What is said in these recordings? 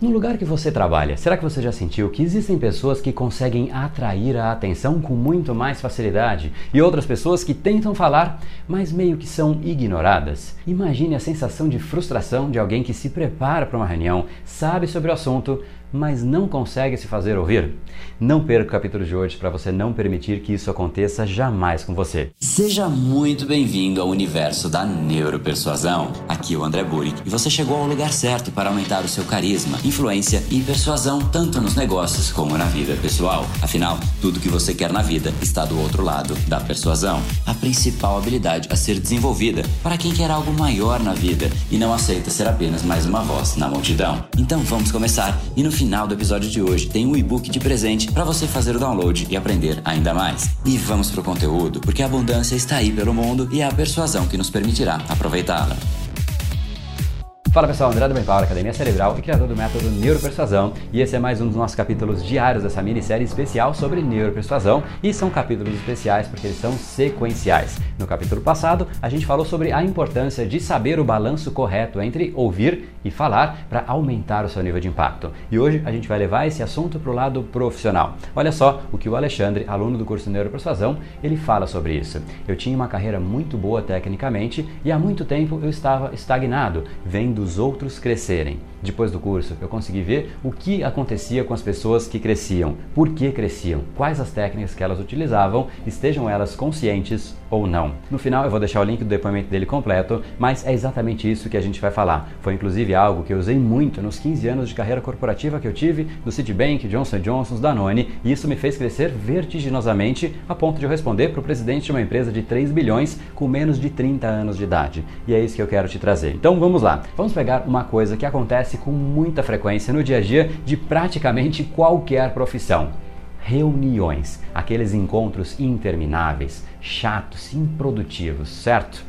No lugar que você trabalha, será que você já sentiu que existem pessoas que conseguem atrair a atenção com muito mais facilidade e outras pessoas que tentam falar, mas meio que são ignoradas? Imagine a sensação de frustração de alguém que se prepara para uma reunião, sabe sobre o assunto, mas não consegue se fazer ouvir? Não perca o capítulo de hoje para você não permitir que isso aconteça jamais com você. Seja muito bem-vindo ao universo da neuropersuasão. Aqui é o André Burick e você chegou ao lugar certo para aumentar o seu carisma, influência e persuasão tanto nos negócios como na vida pessoal. Afinal, tudo que você quer na vida está do outro lado da persuasão. A principal habilidade a ser desenvolvida para quem quer algo maior na vida e não aceita ser apenas mais uma voz na multidão. Então vamos começar e no final do episódio de hoje tem um e-book de presente para você fazer o download e aprender ainda mais. E vamos pro conteúdo, porque a abundância está aí pelo mundo e é a persuasão que nos permitirá aproveitá-la. Fala pessoal, André do Power, Academia Cerebral e criador do método Neuropersuasão. E esse é mais um dos nossos capítulos diários dessa minissérie especial sobre neuropersuasão. E são capítulos especiais porque eles são sequenciais. No capítulo passado, a gente falou sobre a importância de saber o balanço correto entre ouvir e falar para aumentar o seu nível de impacto. E hoje a gente vai levar esse assunto para o lado profissional. Olha só o que o Alexandre, aluno do curso Neuropersuasão, ele fala sobre isso. Eu tinha uma carreira muito boa tecnicamente e há muito tempo eu estava estagnado, vendo dos outros crescerem. Depois do curso, eu consegui ver o que acontecia com as pessoas que cresciam, por que cresciam, quais as técnicas que elas utilizavam, estejam elas conscientes ou não. No final, eu vou deixar o link do depoimento dele completo, mas é exatamente isso que a gente vai falar. Foi inclusive algo que eu usei muito nos 15 anos de carreira corporativa que eu tive do Citibank, Johnson Johnson, Danone, e isso me fez crescer vertiginosamente a ponto de eu responder para o presidente de uma empresa de 3 bilhões com menos de 30 anos de idade. E é isso que eu quero te trazer. Então vamos lá. Vamos pegar uma coisa que acontece acontece com muita frequência no dia a dia de praticamente qualquer profissão. Reuniões, aqueles encontros intermináveis, chatos, improdutivos, certo?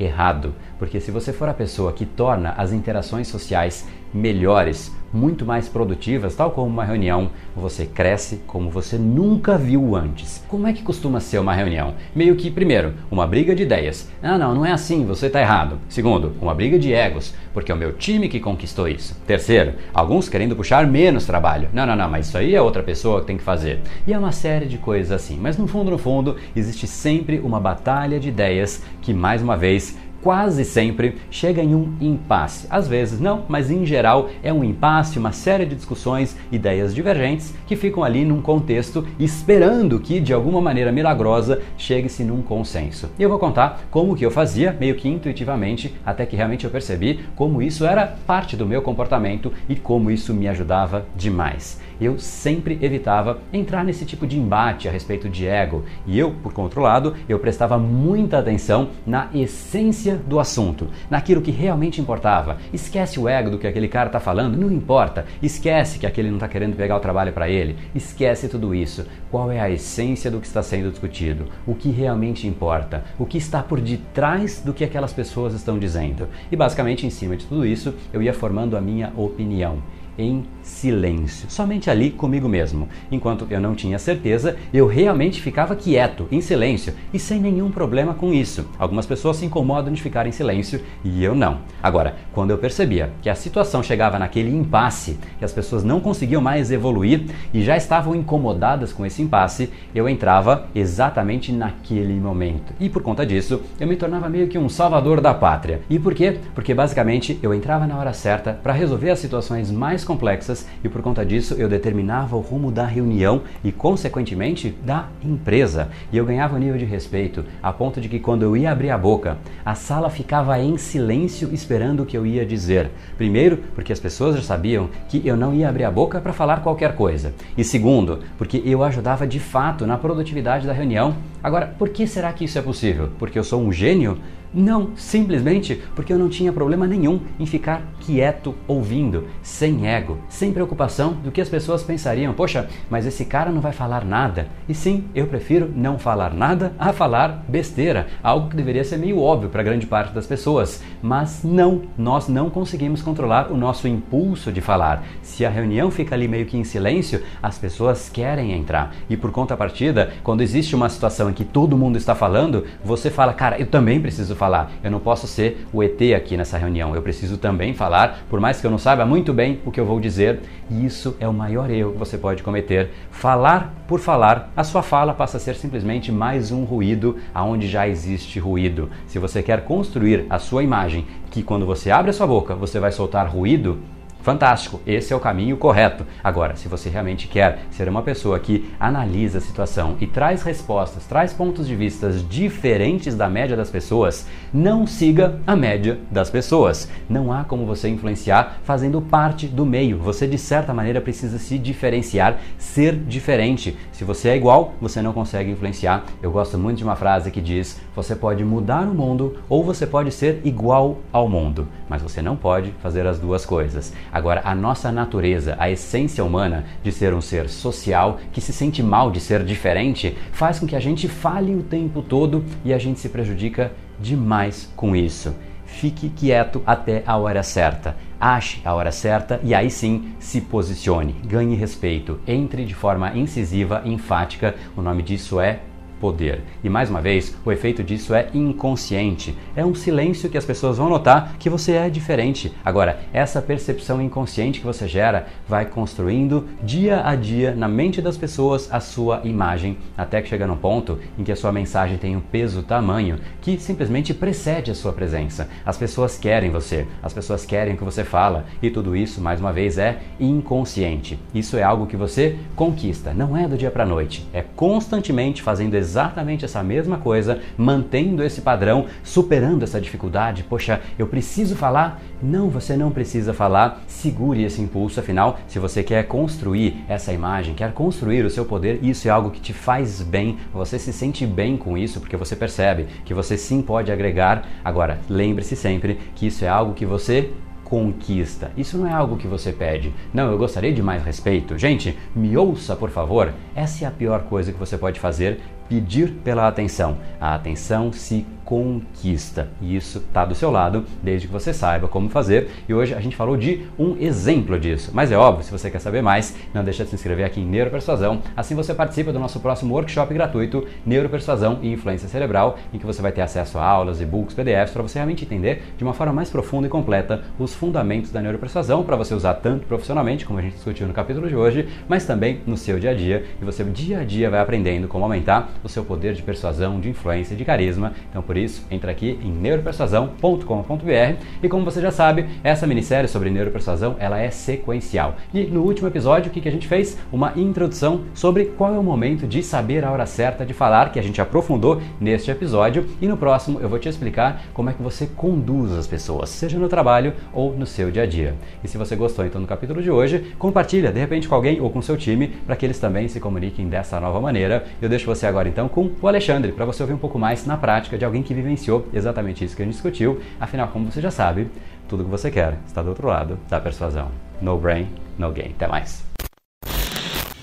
Errado, porque se você for a pessoa que torna as interações sociais melhores, muito mais produtivas, tal como uma reunião, você cresce como você nunca viu antes. Como é que costuma ser uma reunião? Meio que, primeiro, uma briga de ideias. Ah, não, não é assim, você está errado. Segundo, uma briga de egos, porque é o meu time que conquistou isso. Terceiro, alguns querendo puxar menos trabalho. Não, não, não, mas isso aí é outra pessoa que tem que fazer. E é uma série de coisas assim. Mas no fundo, no fundo, existe sempre uma batalha de ideias que, mais uma vez, quase sempre chega em um impasse. Às vezes não, mas em geral é um impasse, uma série de discussões, ideias divergentes que ficam ali num contexto esperando que de alguma maneira milagrosa chegue-se num consenso. E eu vou contar como que eu fazia, meio que intuitivamente, até que realmente eu percebi como isso era parte do meu comportamento e como isso me ajudava demais eu sempre evitava entrar nesse tipo de embate a respeito de ego. E eu, por controlado, eu prestava muita atenção na essência do assunto, naquilo que realmente importava. Esquece o ego do que aquele cara está falando, não importa. Esquece que aquele não está querendo pegar o trabalho para ele. Esquece tudo isso. Qual é a essência do que está sendo discutido? O que realmente importa? O que está por detrás do que aquelas pessoas estão dizendo? E basicamente, em cima de tudo isso, eu ia formando a minha opinião em silêncio, somente ali comigo mesmo. Enquanto eu não tinha certeza, eu realmente ficava quieto, em silêncio e sem nenhum problema com isso. Algumas pessoas se incomodam de ficar em silêncio e eu não. Agora, quando eu percebia que a situação chegava naquele impasse, que as pessoas não conseguiam mais evoluir e já estavam incomodadas com esse impasse, eu entrava exatamente naquele momento. E por conta disso, eu me tornava meio que um salvador da pátria. E por quê? Porque basicamente eu entrava na hora certa para resolver as situações mais complexas e por conta disso eu determinava o rumo da reunião e, consequentemente, da empresa. E eu ganhava um nível de respeito a ponto de que quando eu ia abrir a boca, a sala ficava em silêncio esperando o que eu ia dizer. Primeiro, porque as pessoas já sabiam que eu não ia abrir a boca para falar qualquer coisa. E segundo, porque eu ajudava de fato na produtividade da reunião. Agora, por que será que isso é possível? Porque eu sou um gênio? Não, simplesmente porque eu não tinha problema nenhum em ficar quieto ouvindo, sem ego, sem preocupação do que as pessoas pensariam. Poxa, mas esse cara não vai falar nada. E sim, eu prefiro não falar nada a falar besteira, algo que deveria ser meio óbvio para grande parte das pessoas. Mas não, nós não conseguimos controlar o nosso impulso de falar. Se a reunião fica ali meio que em silêncio, as pessoas querem entrar. E por contrapartida, quando existe uma situação em que todo mundo está falando, você fala, cara, eu também preciso falar. Eu não posso ser o ET aqui nessa reunião. Eu preciso também falar, por mais que eu não saiba muito bem o que eu vou dizer. E isso é o maior erro que você pode cometer. Falar por falar, a sua fala passa a ser simplesmente mais um ruído aonde já existe ruído. Se você quer construir a sua imagem, que quando você abre a sua boca, você vai soltar ruído, Fantástico, esse é o caminho correto. Agora, se você realmente quer ser uma pessoa que analisa a situação e traz respostas, traz pontos de vista diferentes da média das pessoas, não siga a média das pessoas. Não há como você influenciar fazendo parte do meio. Você, de certa maneira, precisa se diferenciar, ser diferente. Se você é igual, você não consegue influenciar. Eu gosto muito de uma frase que diz: você pode mudar o mundo ou você pode ser igual ao mundo, mas você não pode fazer as duas coisas. Agora, a nossa natureza, a essência humana de ser um ser social que se sente mal de ser diferente, faz com que a gente fale o tempo todo e a gente se prejudica demais com isso. Fique quieto até a hora certa. Ache a hora certa e aí sim se posicione. Ganhe respeito. Entre de forma incisiva, enfática. O nome disso é poder. E mais uma vez, o efeito disso é inconsciente. É um silêncio que as pessoas vão notar que você é diferente. Agora, essa percepção inconsciente que você gera vai construindo dia a dia na mente das pessoas a sua imagem, até que chega num ponto em que a sua mensagem tem um peso tamanho que simplesmente precede a sua presença. As pessoas querem você, as pessoas querem o que você fala, e tudo isso, mais uma vez, é inconsciente. Isso é algo que você conquista, não é do dia para noite, é constantemente fazendo essa mesma coisa, mantendo esse padrão, superando essa dificuldade. Poxa, eu preciso falar? Não, você não precisa falar. Segure esse impulso, afinal, se você quer construir essa imagem, quer construir o seu poder, isso é algo que te faz bem, você se sente bem com isso, porque você percebe que você sim pode agregar. Agora, lembre-se sempre que isso é algo que você conquista. Isso não é algo que você pede. Não, eu gostaria de mais respeito. Gente, me ouça, por favor. Essa é a pior coisa que você pode fazer pedir pela atenção. A atenção se conquista. E isso está do seu lado, desde que você saiba como fazer. E hoje a gente falou de um exemplo disso. Mas é óbvio, se você quer saber mais, não deixa de se inscrever aqui em Neuropersuasão. Assim você participa do nosso próximo workshop gratuito, Neuropersuasão e Influência Cerebral, em que você vai ter acesso a aulas, e-books, PDFs, para você realmente entender de uma forma mais profunda e completa os fundamentos da neuropersuasão, para você usar tanto profissionalmente, como a gente discutiu no capítulo de hoje, mas também no seu dia a dia. E você dia a dia vai aprendendo como aumentar o seu poder de persuasão, de influência e de carisma. Então, por isso, entra aqui em neuropersuasão.com.br e como você já sabe, essa minissérie sobre neuropersuasão, ela é sequencial. E no último episódio, o que, que a gente fez? Uma introdução sobre qual é o momento de saber a hora certa de falar, que a gente aprofundou neste episódio, e no próximo eu vou te explicar como é que você conduz as pessoas, seja no trabalho ou no seu dia a dia. E se você gostou então do capítulo de hoje, compartilha de repente com alguém ou com seu time para que eles também se comuniquem dessa nova maneira. Eu deixo você agora então com o Alexandre para você ouvir um pouco mais na prática de alguém que vivenciou exatamente isso que a gente discutiu. Afinal, como você já sabe, tudo que você quer está do outro lado da persuasão. No brain, no gain. Até mais.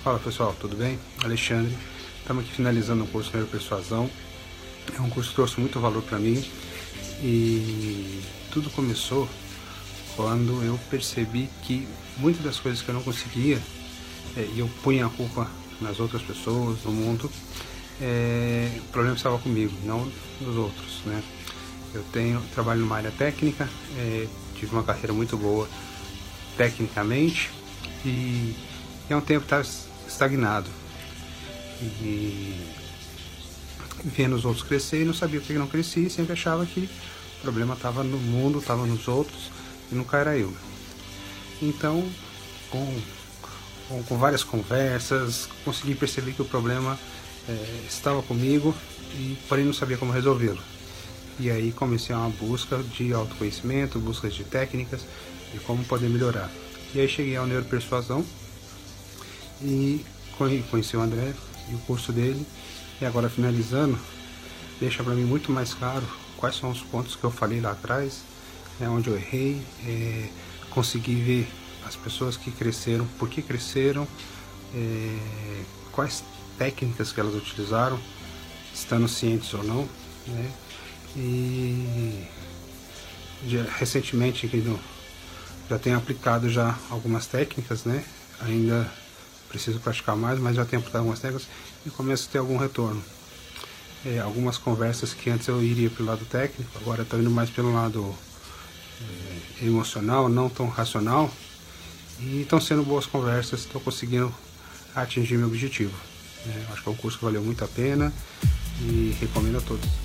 Fala pessoal, tudo bem? Alexandre. Estamos aqui finalizando o curso de Persuasão. É um curso que trouxe muito valor para mim e tudo começou quando eu percebi que muitas das coisas que eu não conseguia é, e eu punha a culpa nas outras pessoas, no mundo, é, o problema estava comigo, não nos outros, né? Eu tenho trabalho numa área técnica, é, tive uma carreira muito boa tecnicamente e, e há um tempo estava estagnado e vendo os outros crescer e não sabia por que não crescia e sempre achava que o problema estava no mundo, estava nos outros e nunca era eu. Então, com, com, com várias conversas, consegui perceber que o problema é, estava comigo e porém não sabia como resolvê-lo. E aí comecei uma busca de autoconhecimento, busca de técnicas de como poder melhorar. E aí cheguei ao Neuropersuasão e conheci o André e o curso dele. E agora finalizando, deixa para mim muito mais claro quais são os pontos que eu falei lá atrás, né, onde eu errei, é, consegui ver as pessoas que cresceram, por que cresceram, é, quais técnicas que elas utilizaram, estando cientes ou não, né? E recentemente no, já tenho aplicado já algumas técnicas, né? Ainda preciso praticar mais, mas já tenho aplicado algumas técnicas e começo a ter algum retorno. é, algumas conversas que antes eu iria pelo lado técnico, agora estou indo mais pelo lado é, emocional, não tão racional. E estão sendo boas conversas, estou conseguindo atingir meu objetivo. É, acho que é um curso que valeu muito a pena e recomendo a todos.